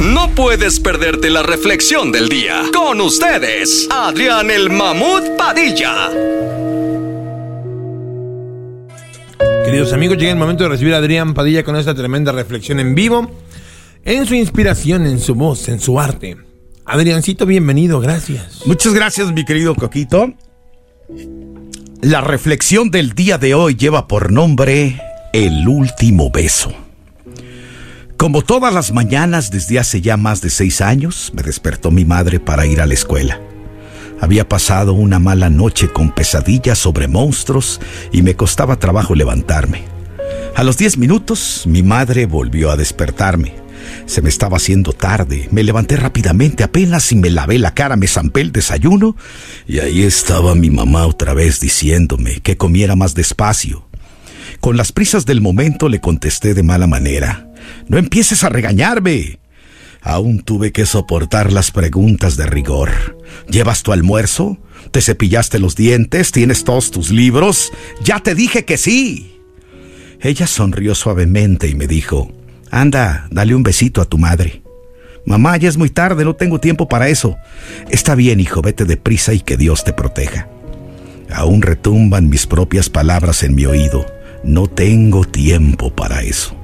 No puedes perderte la reflexión del día. Con ustedes, Adrián el Mamut Padilla. Queridos amigos, llega el momento de recibir a Adrián Padilla con esta tremenda reflexión en vivo, en su inspiración, en su voz, en su arte. Adriancito, bienvenido, gracias. Muchas gracias, mi querido Coquito. La reflexión del día de hoy lleva por nombre El último beso. Como todas las mañanas desde hace ya más de seis años, me despertó mi madre para ir a la escuela. Había pasado una mala noche con pesadillas sobre monstruos y me costaba trabajo levantarme. A los diez minutos, mi madre volvió a despertarme. Se me estaba haciendo tarde. Me levanté rápidamente, apenas si me lavé la cara, me zampé el desayuno y ahí estaba mi mamá otra vez diciéndome que comiera más despacio. Con las prisas del momento le contesté de mala manera. No empieces a regañarme. Aún tuve que soportar las preguntas de rigor. ¿Llevas tu almuerzo? ¿Te cepillaste los dientes? ¿Tienes todos tus libros? Ya te dije que sí. Ella sonrió suavemente y me dijo, Anda, dale un besito a tu madre. Mamá, ya es muy tarde, no tengo tiempo para eso. Está bien, hijo, vete deprisa y que Dios te proteja. Aún retumban mis propias palabras en mi oído. No tengo tiempo para eso.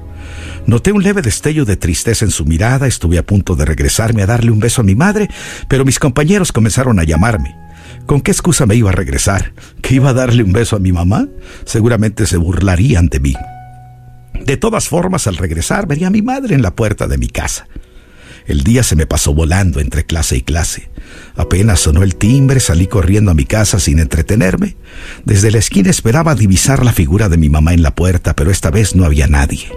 Noté un leve destello de tristeza en su mirada, estuve a punto de regresarme a darle un beso a mi madre, pero mis compañeros comenzaron a llamarme. ¿Con qué excusa me iba a regresar? ¿Que iba a darle un beso a mi mamá? Seguramente se burlarían de mí. De todas formas, al regresar, vería a mi madre en la puerta de mi casa. El día se me pasó volando entre clase y clase. Apenas sonó el timbre, salí corriendo a mi casa sin entretenerme. Desde la esquina esperaba divisar la figura de mi mamá en la puerta, pero esta vez no había nadie.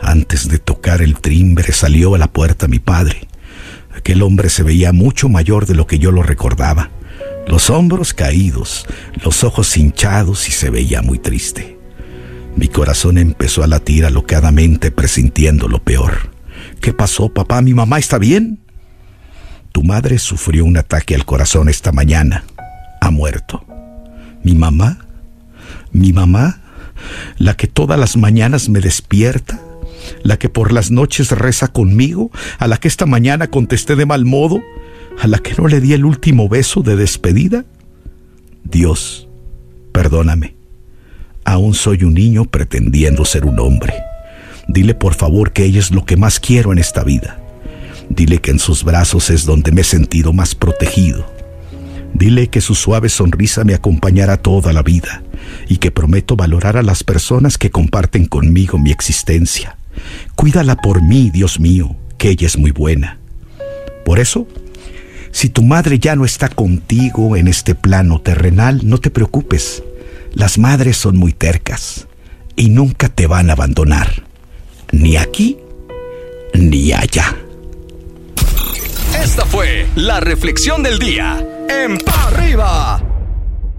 Antes de tocar el timbre salió a la puerta mi padre. Aquel hombre se veía mucho mayor de lo que yo lo recordaba. Los hombros caídos, los ojos hinchados y se veía muy triste. Mi corazón empezó a latir alocadamente presintiendo lo peor. ¿Qué pasó, papá? ¿Mi mamá está bien? Tu madre sufrió un ataque al corazón esta mañana. Ha muerto. ¿Mi mamá? ¿Mi mamá? ¿La que todas las mañanas me despierta? ¿La que por las noches reza conmigo? ¿A la que esta mañana contesté de mal modo? ¿A la que no le di el último beso de despedida? Dios, perdóname. Aún soy un niño pretendiendo ser un hombre. Dile por favor que ella es lo que más quiero en esta vida. Dile que en sus brazos es donde me he sentido más protegido. Dile que su suave sonrisa me acompañará toda la vida y que prometo valorar a las personas que comparten conmigo mi existencia. Cuídala por mí, Dios mío, que ella es muy buena. Por eso, si tu madre ya no está contigo en este plano terrenal, no te preocupes. Las madres son muy tercas y nunca te van a abandonar, ni aquí ni allá. Esta fue la reflexión del día en Pa' Arriba.